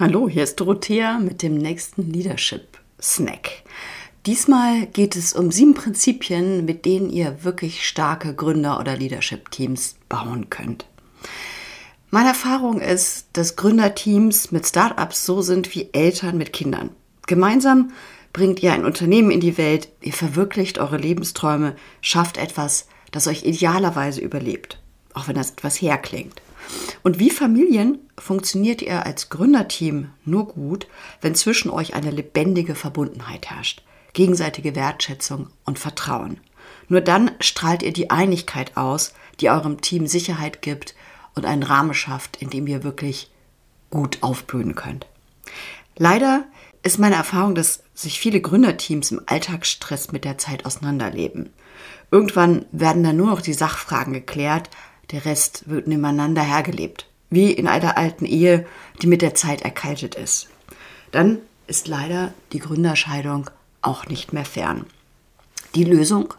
Hallo, hier ist Dorothea mit dem nächsten Leadership Snack. Diesmal geht es um sieben Prinzipien, mit denen ihr wirklich starke Gründer- oder Leadership-Teams bauen könnt. Meine Erfahrung ist, dass Gründerteams mit Startups so sind wie Eltern mit Kindern. Gemeinsam bringt ihr ein Unternehmen in die Welt, ihr verwirklicht eure Lebensträume, schafft etwas, das euch idealerweise überlebt, auch wenn das etwas herklingt. Und wie Familien funktioniert ihr als Gründerteam nur gut, wenn zwischen euch eine lebendige Verbundenheit herrscht, gegenseitige Wertschätzung und Vertrauen. Nur dann strahlt ihr die Einigkeit aus, die eurem Team Sicherheit gibt und einen Rahmen schafft, in dem ihr wirklich gut aufblühen könnt. Leider ist meine Erfahrung, dass sich viele Gründerteams im Alltagsstress mit der Zeit auseinanderleben. Irgendwann werden dann nur noch die Sachfragen geklärt, der Rest wird nebeneinander hergelebt. Wie in einer alten Ehe, die mit der Zeit erkaltet ist. Dann ist leider die Gründerscheidung auch nicht mehr fern. Die Lösung?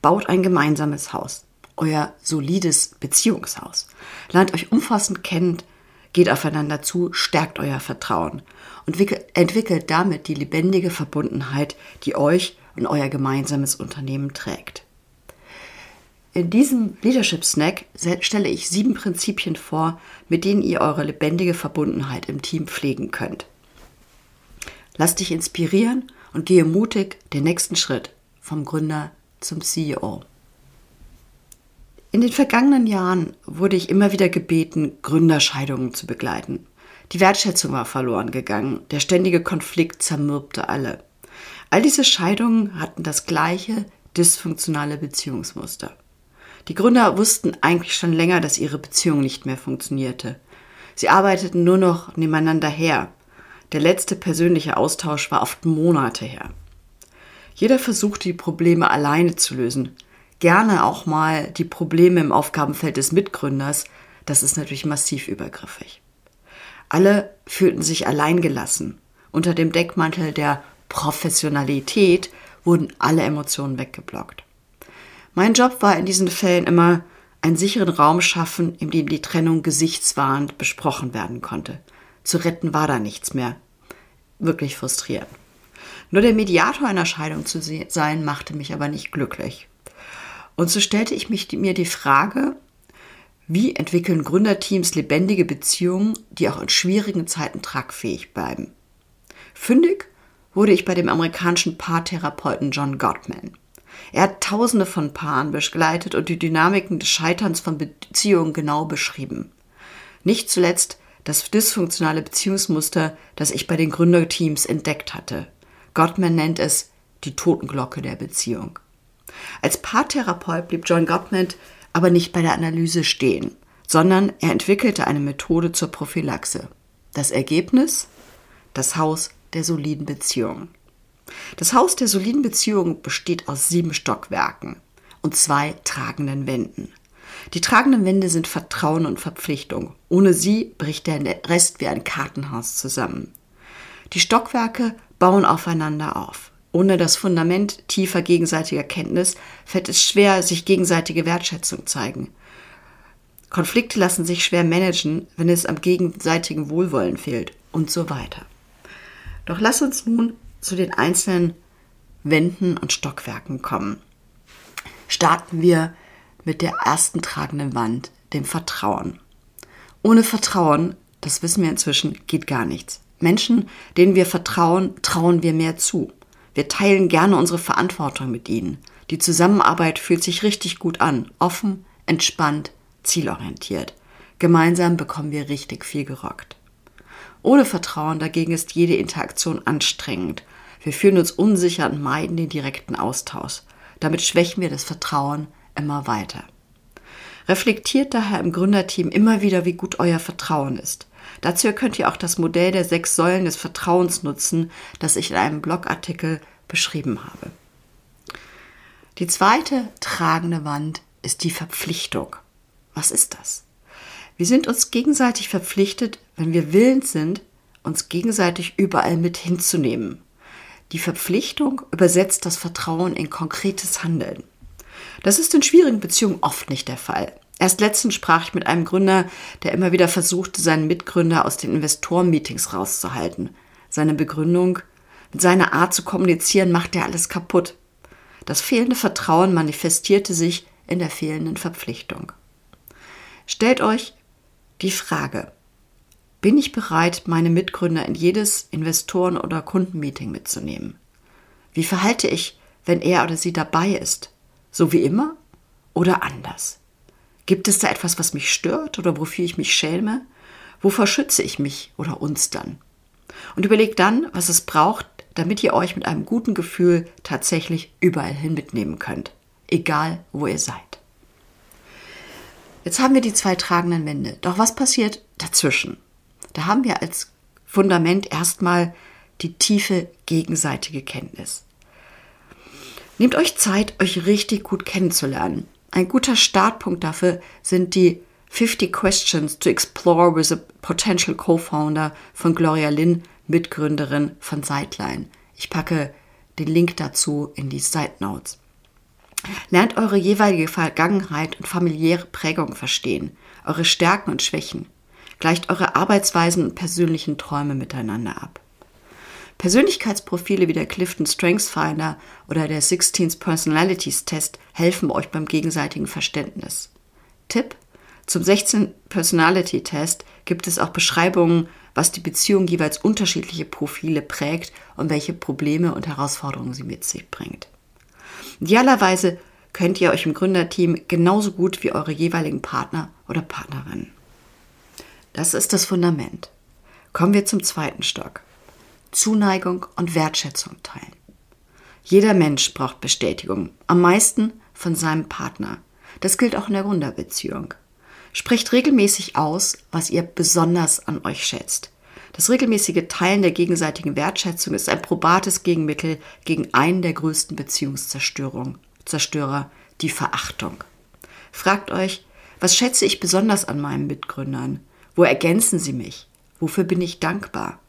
Baut ein gemeinsames Haus. Euer solides Beziehungshaus. Lernt euch umfassend kennen, geht aufeinander zu, stärkt euer Vertrauen und entwickelt damit die lebendige Verbundenheit, die euch und euer gemeinsames Unternehmen trägt. In diesem Leadership Snack stelle ich sieben Prinzipien vor, mit denen ihr eure lebendige Verbundenheit im Team pflegen könnt. Lass dich inspirieren und gehe mutig den nächsten Schritt vom Gründer zum CEO. In den vergangenen Jahren wurde ich immer wieder gebeten, Gründerscheidungen zu begleiten. Die Wertschätzung war verloren gegangen, der ständige Konflikt zermürbte alle. All diese Scheidungen hatten das gleiche dysfunktionale Beziehungsmuster. Die Gründer wussten eigentlich schon länger, dass ihre Beziehung nicht mehr funktionierte. Sie arbeiteten nur noch nebeneinander her. Der letzte persönliche Austausch war oft Monate her. Jeder versuchte die Probleme alleine zu lösen. Gerne auch mal die Probleme im Aufgabenfeld des Mitgründers. Das ist natürlich massiv übergriffig. Alle fühlten sich alleingelassen. Unter dem Deckmantel der Professionalität wurden alle Emotionen weggeblockt. Mein Job war in diesen Fällen immer einen sicheren Raum schaffen, in dem die Trennung gesichtswahrend besprochen werden konnte. Zu retten war da nichts mehr. Wirklich frustrierend. Nur der Mediator einer Scheidung zu sein, machte mich aber nicht glücklich. Und so stellte ich mich, mir die Frage, wie entwickeln Gründerteams lebendige Beziehungen, die auch in schwierigen Zeiten tragfähig bleiben? Fündig wurde ich bei dem amerikanischen Paartherapeuten John Gottman. Er hat tausende von Paaren begleitet und die Dynamiken des Scheiterns von Beziehungen genau beschrieben. Nicht zuletzt das dysfunktionale Beziehungsmuster, das ich bei den Gründerteams entdeckt hatte. Gottman nennt es die Totenglocke der Beziehung. Als Paartherapeut blieb John Gottman aber nicht bei der Analyse stehen, sondern er entwickelte eine Methode zur Prophylaxe. Das Ergebnis? Das Haus der soliden Beziehung. Das Haus der soliden Beziehung besteht aus sieben Stockwerken und zwei tragenden Wänden. Die tragenden Wände sind Vertrauen und Verpflichtung. Ohne sie bricht der Rest wie ein Kartenhaus zusammen. Die Stockwerke bauen aufeinander auf. Ohne das Fundament tiefer gegenseitiger Kenntnis fällt es schwer, sich gegenseitige Wertschätzung zeigen. Konflikte lassen sich schwer managen, wenn es am gegenseitigen Wohlwollen fehlt und so weiter. Doch lass uns nun zu den einzelnen Wänden und Stockwerken kommen, starten wir mit der ersten tragenden Wand, dem Vertrauen. Ohne Vertrauen, das wissen wir inzwischen, geht gar nichts. Menschen, denen wir vertrauen, trauen wir mehr zu. Wir teilen gerne unsere Verantwortung mit ihnen. Die Zusammenarbeit fühlt sich richtig gut an, offen, entspannt, zielorientiert. Gemeinsam bekommen wir richtig viel gerockt. Ohne Vertrauen dagegen ist jede Interaktion anstrengend wir fühlen uns unsicher und meiden den direkten Austausch. Damit schwächen wir das Vertrauen immer weiter. Reflektiert daher im Gründerteam immer wieder, wie gut euer Vertrauen ist. Dazu könnt ihr auch das Modell der sechs Säulen des Vertrauens nutzen, das ich in einem Blogartikel beschrieben habe. Die zweite tragende Wand ist die Verpflichtung. Was ist das? Wir sind uns gegenseitig verpflichtet, wenn wir willens sind, uns gegenseitig überall mit hinzunehmen. Die Verpflichtung übersetzt das Vertrauen in konkretes Handeln. Das ist in schwierigen Beziehungen oft nicht der Fall. Erst letztens sprach ich mit einem Gründer, der immer wieder versuchte, seinen Mitgründer aus den Investoren-Meetings rauszuhalten. Seine Begründung, mit seiner Art zu kommunizieren, macht er alles kaputt. Das fehlende Vertrauen manifestierte sich in der fehlenden Verpflichtung. Stellt euch die Frage, bin ich bereit, meine Mitgründer in jedes Investoren- oder Kundenmeeting mitzunehmen? Wie verhalte ich, wenn er oder sie dabei ist? So wie immer oder anders? Gibt es da etwas, was mich stört oder wofür ich mich schäme? Wovor schütze ich mich oder uns dann? Und überlegt dann, was es braucht, damit ihr euch mit einem guten Gefühl tatsächlich überall hin mitnehmen könnt, egal wo ihr seid. Jetzt haben wir die zwei tragenden Wände. Doch was passiert dazwischen? Da haben wir als Fundament erstmal die tiefe gegenseitige Kenntnis. Nehmt euch Zeit, euch richtig gut kennenzulernen. Ein guter Startpunkt dafür sind die 50 Questions to Explore with a Potential Co-Founder von Gloria Lynn, Mitgründerin von Sideline. Ich packe den Link dazu in die Side Notes. Lernt eure jeweilige Vergangenheit und familiäre Prägung verstehen, eure Stärken und Schwächen. Gleicht eure Arbeitsweisen und persönlichen Träume miteinander ab. Persönlichkeitsprofile wie der Clifton Strengths Finder oder der 16th Personalities Test helfen euch beim gegenseitigen Verständnis. Tipp: Zum 16 Personality Test gibt es auch Beschreibungen, was die Beziehung jeweils unterschiedliche Profile prägt und welche Probleme und Herausforderungen sie mit sich bringt. Idealerweise könnt ihr euch im Gründerteam genauso gut wie eure jeweiligen Partner oder Partnerinnen. Das ist das Fundament. Kommen wir zum zweiten Stock. Zuneigung und Wertschätzung teilen. Jeder Mensch braucht Bestätigung, am meisten von seinem Partner. Das gilt auch in der Gründerbeziehung. Sprecht regelmäßig aus, was ihr besonders an euch schätzt. Das regelmäßige Teilen der gegenseitigen Wertschätzung ist ein probates Gegenmittel gegen einen der größten Beziehungszerstörungen, Zerstörer, die Verachtung. Fragt euch, was schätze ich besonders an meinen Mitgründern? Wo ergänzen sie mich? Wofür bin ich dankbar?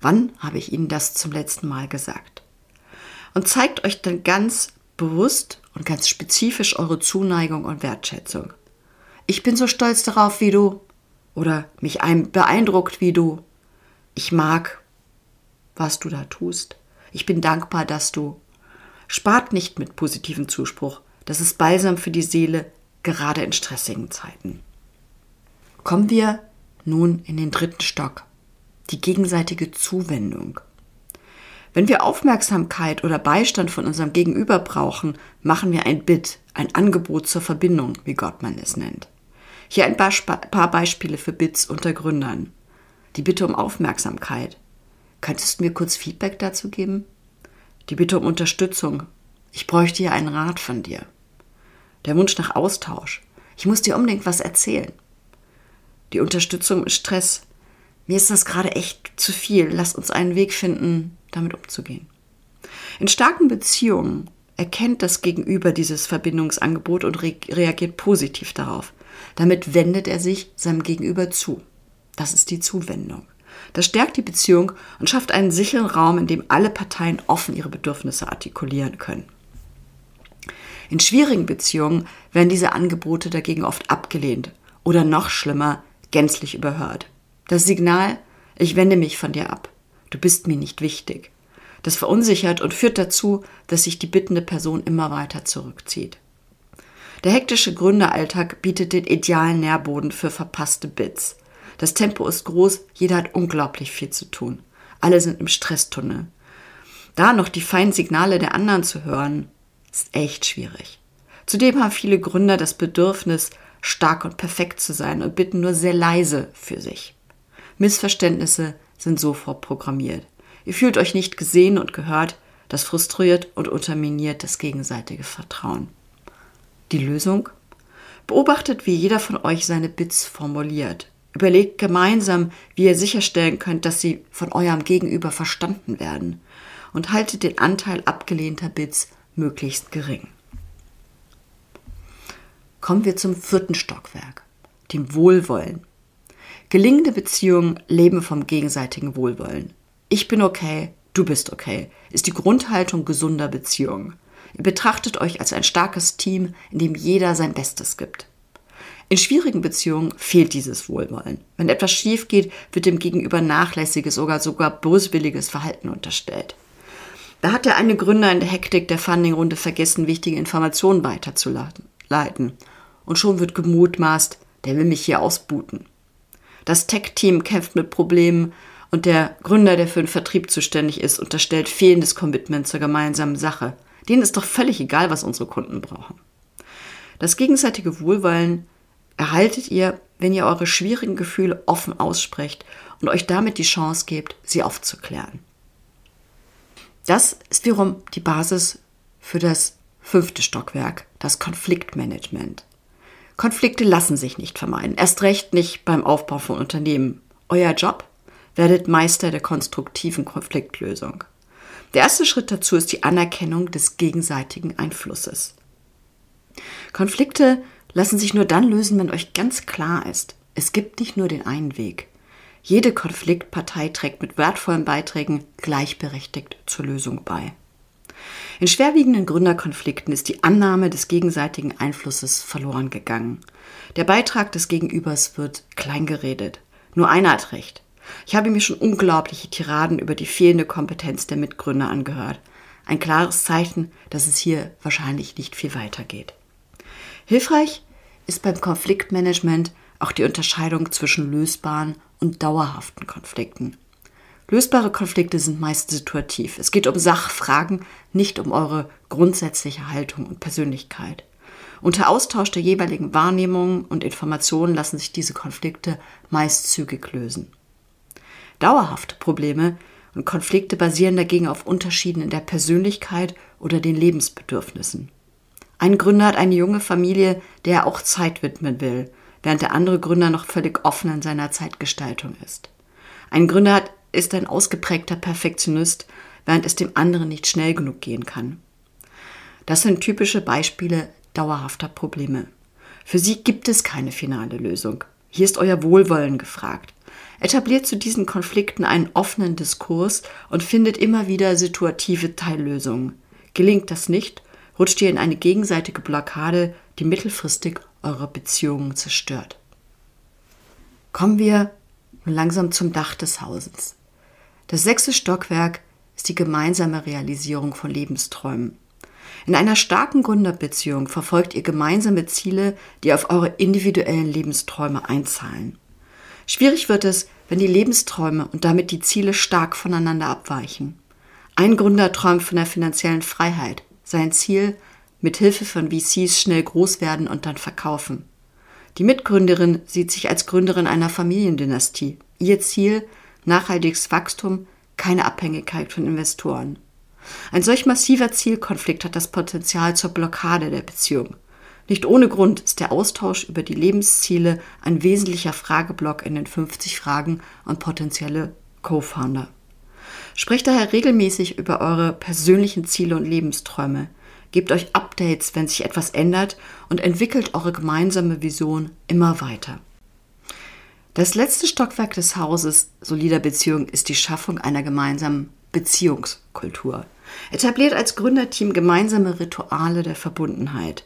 Wann habe ich Ihnen das zum letzten Mal gesagt? Und zeigt euch dann ganz bewusst und ganz spezifisch eure Zuneigung und Wertschätzung. Ich bin so stolz darauf, wie du, oder mich beeindruckt, wie du. Ich mag, was du da tust. Ich bin dankbar, dass du. Spart nicht mit positivem Zuspruch. Das ist balsam für die Seele, gerade in stressigen Zeiten. Kommen wir nun in den dritten Stock, die gegenseitige Zuwendung. Wenn wir Aufmerksamkeit oder Beistand von unserem Gegenüber brauchen, machen wir ein Bit, ein Angebot zur Verbindung, wie Gottman es nennt. Hier ein paar Beispiele für Bits unter Gründern. Die Bitte um Aufmerksamkeit. Könntest du mir kurz Feedback dazu geben? Die Bitte um Unterstützung. Ich bräuchte hier einen Rat von dir. Der Wunsch nach Austausch. Ich muss dir unbedingt was erzählen die Unterstützung im Stress. Mir ist das gerade echt zu viel. Lass uns einen Weg finden, damit umzugehen. In starken Beziehungen erkennt das Gegenüber dieses Verbindungsangebot und re reagiert positiv darauf. Damit wendet er sich seinem Gegenüber zu. Das ist die Zuwendung. Das stärkt die Beziehung und schafft einen sicheren Raum, in dem alle Parteien offen ihre Bedürfnisse artikulieren können. In schwierigen Beziehungen werden diese Angebote dagegen oft abgelehnt oder noch schlimmer gänzlich überhört. Das Signal, ich wende mich von dir ab. Du bist mir nicht wichtig. Das verunsichert und führt dazu, dass sich die bittende Person immer weiter zurückzieht. Der hektische Gründeralltag bietet den idealen Nährboden für verpasste Bits. Das Tempo ist groß, jeder hat unglaublich viel zu tun. Alle sind im Stresstunnel. Da noch die feinen Signale der anderen zu hören, ist echt schwierig. Zudem haben viele Gründer das Bedürfnis, stark und perfekt zu sein und bitten nur sehr leise für sich. Missverständnisse sind sofort programmiert. Ihr fühlt euch nicht gesehen und gehört, das frustriert und unterminiert das gegenseitige Vertrauen. Die Lösung? Beobachtet, wie jeder von euch seine Bits formuliert. Überlegt gemeinsam, wie ihr sicherstellen könnt, dass sie von eurem Gegenüber verstanden werden. Und haltet den Anteil abgelehnter Bits möglichst gering. Kommen wir zum vierten Stockwerk, dem Wohlwollen. Gelingende Beziehungen leben vom gegenseitigen Wohlwollen. Ich bin okay, du bist okay, ist die Grundhaltung gesunder Beziehungen. Ihr betrachtet euch als ein starkes Team, in dem jeder sein Bestes gibt. In schwierigen Beziehungen fehlt dieses Wohlwollen. Wenn etwas schief geht, wird dem Gegenüber nachlässiges, sogar sogar böswilliges Verhalten unterstellt. Da hat der eine Gründer in der Hektik der Funding-Runde vergessen, wichtige Informationen weiterzuleiten. Und schon wird gemutmaßt, der will mich hier ausbuten. Das Tech-Team kämpft mit Problemen und der Gründer, der für den Vertrieb zuständig ist, unterstellt fehlendes Commitment zur gemeinsamen Sache. Denen ist doch völlig egal, was unsere Kunden brauchen. Das gegenseitige Wohlwollen erhaltet ihr, wenn ihr eure schwierigen Gefühle offen aussprecht und euch damit die Chance gebt, sie aufzuklären. Das ist wiederum die Basis für das fünfte Stockwerk, das Konfliktmanagement. Konflikte lassen sich nicht vermeiden, erst recht nicht beim Aufbau von Unternehmen. Euer Job? Werdet Meister der konstruktiven Konfliktlösung. Der erste Schritt dazu ist die Anerkennung des gegenseitigen Einflusses. Konflikte lassen sich nur dann lösen, wenn euch ganz klar ist, es gibt nicht nur den einen Weg. Jede Konfliktpartei trägt mit wertvollen Beiträgen gleichberechtigt zur Lösung bei. In schwerwiegenden Gründerkonflikten ist die Annahme des gegenseitigen Einflusses verloren gegangen. Der Beitrag des Gegenübers wird kleingeredet. Nur einer hat recht. Ich habe mir schon unglaubliche Tiraden über die fehlende Kompetenz der Mitgründer angehört. Ein klares Zeichen, dass es hier wahrscheinlich nicht viel weitergeht. Hilfreich ist beim Konfliktmanagement auch die Unterscheidung zwischen lösbaren und dauerhaften Konflikten. Lösbare Konflikte sind meist situativ. Es geht um Sachfragen, nicht um eure grundsätzliche Haltung und Persönlichkeit. Unter Austausch der jeweiligen Wahrnehmungen und Informationen lassen sich diese Konflikte meist zügig lösen. Dauerhafte Probleme und Konflikte basieren dagegen auf Unterschieden in der Persönlichkeit oder den Lebensbedürfnissen. Ein Gründer hat eine junge Familie, der er auch Zeit widmen will während der andere Gründer noch völlig offen in seiner Zeitgestaltung ist. Ein Gründer hat, ist ein ausgeprägter Perfektionist, während es dem anderen nicht schnell genug gehen kann. Das sind typische Beispiele dauerhafter Probleme. Für sie gibt es keine finale Lösung. Hier ist euer Wohlwollen gefragt. Etabliert zu diesen Konflikten einen offenen Diskurs und findet immer wieder situative Teillösungen. Gelingt das nicht, rutscht ihr in eine gegenseitige Blockade, die mittelfristig eure Beziehungen zerstört. Kommen wir langsam zum Dach des Hauses. Das sechste Stockwerk ist die gemeinsame Realisierung von Lebensträumen. In einer starken Gründerbeziehung verfolgt ihr gemeinsame Ziele, die auf eure individuellen Lebensträume einzahlen. Schwierig wird es, wenn die Lebensträume und damit die Ziele stark voneinander abweichen. Ein Gründer träumt von der finanziellen Freiheit. Sein Ziel, mit Hilfe von VCs schnell groß werden und dann verkaufen. Die Mitgründerin sieht sich als Gründerin einer Familiendynastie. Ihr Ziel nachhaltiges Wachstum, keine Abhängigkeit von Investoren. Ein solch massiver Zielkonflikt hat das Potenzial zur Blockade der Beziehung. Nicht ohne Grund ist der Austausch über die Lebensziele ein wesentlicher Frageblock in den 50 Fragen an potenzielle Co-Founder. Sprecht daher regelmäßig über eure persönlichen Ziele und Lebensträume. Gebt euch Updates, wenn sich etwas ändert und entwickelt eure gemeinsame Vision immer weiter. Das letzte Stockwerk des Hauses solider Beziehung ist die Schaffung einer gemeinsamen Beziehungskultur. Etabliert als Gründerteam gemeinsame Rituale der Verbundenheit.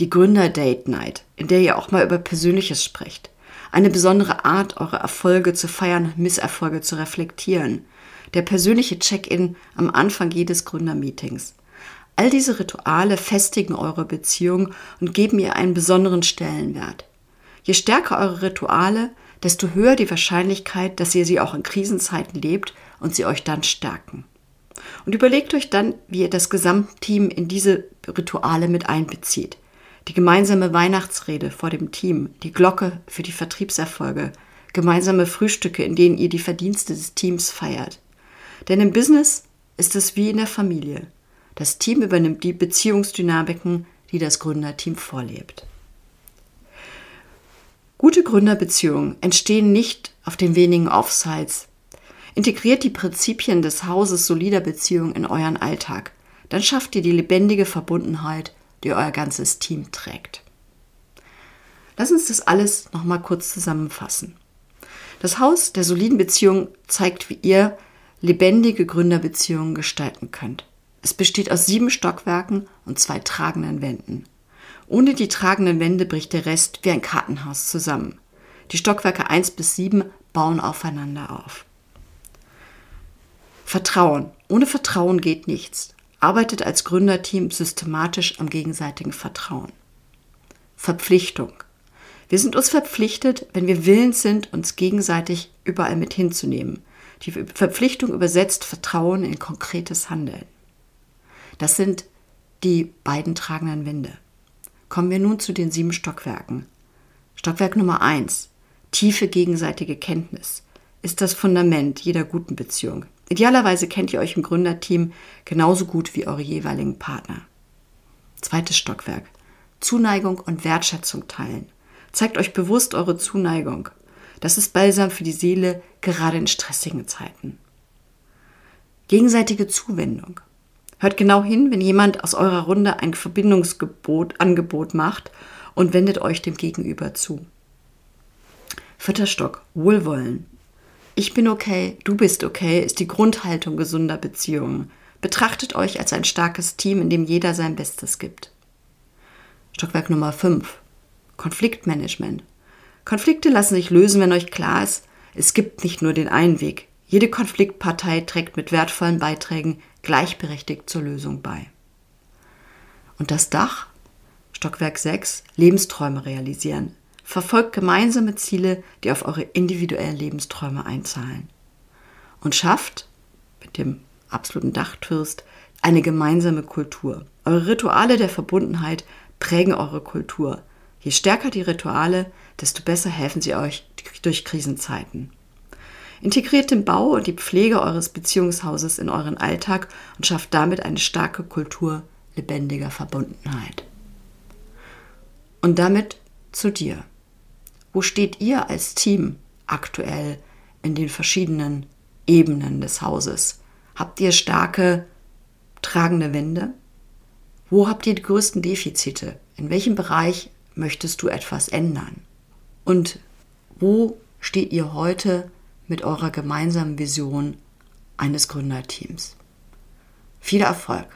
Die Gründer-Date Night, in der ihr auch mal über Persönliches sprecht. Eine besondere Art, eure Erfolge zu feiern Misserfolge zu reflektieren. Der persönliche Check-in am Anfang jedes Gründermeetings. All diese Rituale festigen eure Beziehung und geben ihr einen besonderen Stellenwert. Je stärker eure Rituale, desto höher die Wahrscheinlichkeit, dass ihr sie auch in Krisenzeiten lebt und sie euch dann stärken. Und überlegt euch dann, wie ihr das Gesamtteam in diese Rituale mit einbezieht. Die gemeinsame Weihnachtsrede vor dem Team, die Glocke für die Vertriebserfolge, gemeinsame Frühstücke, in denen ihr die Verdienste des Teams feiert. Denn im Business ist es wie in der Familie. Das Team übernimmt die Beziehungsdynamiken, die das Gründerteam vorlebt. Gute Gründerbeziehungen entstehen nicht auf den wenigen Offsites. Integriert die Prinzipien des Hauses solider Beziehungen in euren Alltag. Dann schafft ihr die lebendige Verbundenheit, die euer ganzes Team trägt. Lass uns das alles nochmal kurz zusammenfassen. Das Haus der soliden Beziehung zeigt, wie ihr lebendige Gründerbeziehungen gestalten könnt. Es besteht aus sieben Stockwerken und zwei tragenden Wänden. Ohne die tragenden Wände bricht der Rest wie ein Kartenhaus zusammen. Die Stockwerke 1 bis 7 bauen aufeinander auf. Vertrauen. Ohne Vertrauen geht nichts. Arbeitet als Gründerteam systematisch am gegenseitigen Vertrauen. Verpflichtung. Wir sind uns verpflichtet, wenn wir willens sind, uns gegenseitig überall mit hinzunehmen. Die Verpflichtung übersetzt Vertrauen in konkretes Handeln. Das sind die beiden tragenden Wände. Kommen wir nun zu den sieben Stockwerken. Stockwerk Nummer eins: Tiefe gegenseitige Kenntnis ist das Fundament jeder guten Beziehung. Idealerweise kennt ihr euch im Gründerteam genauso gut wie eure jeweiligen Partner. Zweites Stockwerk. Zuneigung und Wertschätzung teilen. Zeigt euch bewusst eure Zuneigung. Das ist balsam für die Seele, gerade in stressigen Zeiten. Gegenseitige Zuwendung. Hört genau hin, wenn jemand aus eurer Runde ein Verbindungsgebot, Angebot macht und wendet euch dem Gegenüber zu. Vierter Stock. Wohlwollen. Ich bin okay, du bist okay ist die Grundhaltung gesunder Beziehungen. Betrachtet euch als ein starkes Team, in dem jeder sein Bestes gibt. Stockwerk Nummer 5. Konfliktmanagement. Konflikte lassen sich lösen, wenn euch klar ist, es gibt nicht nur den einen Weg. Jede Konfliktpartei trägt mit wertvollen Beiträgen gleichberechtigt zur Lösung bei. Und das Dach? Stockwerk 6. Lebensträume realisieren. Verfolgt gemeinsame Ziele, die auf eure individuellen Lebensträume einzahlen. Und schafft, mit dem absoluten Dachtürst, eine gemeinsame Kultur. Eure Rituale der Verbundenheit prägen eure Kultur. Je stärker die Rituale, desto besser helfen sie euch durch Krisenzeiten. Integriert den Bau und die Pflege eures Beziehungshauses in euren Alltag und schafft damit eine starke Kultur lebendiger Verbundenheit. Und damit zu dir. Wo steht ihr als Team aktuell in den verschiedenen Ebenen des Hauses? Habt ihr starke, tragende Wände? Wo habt ihr die größten Defizite? In welchem Bereich möchtest du etwas ändern? Und wo steht ihr heute mit eurer gemeinsamen Vision eines Gründerteams? Viel Erfolg!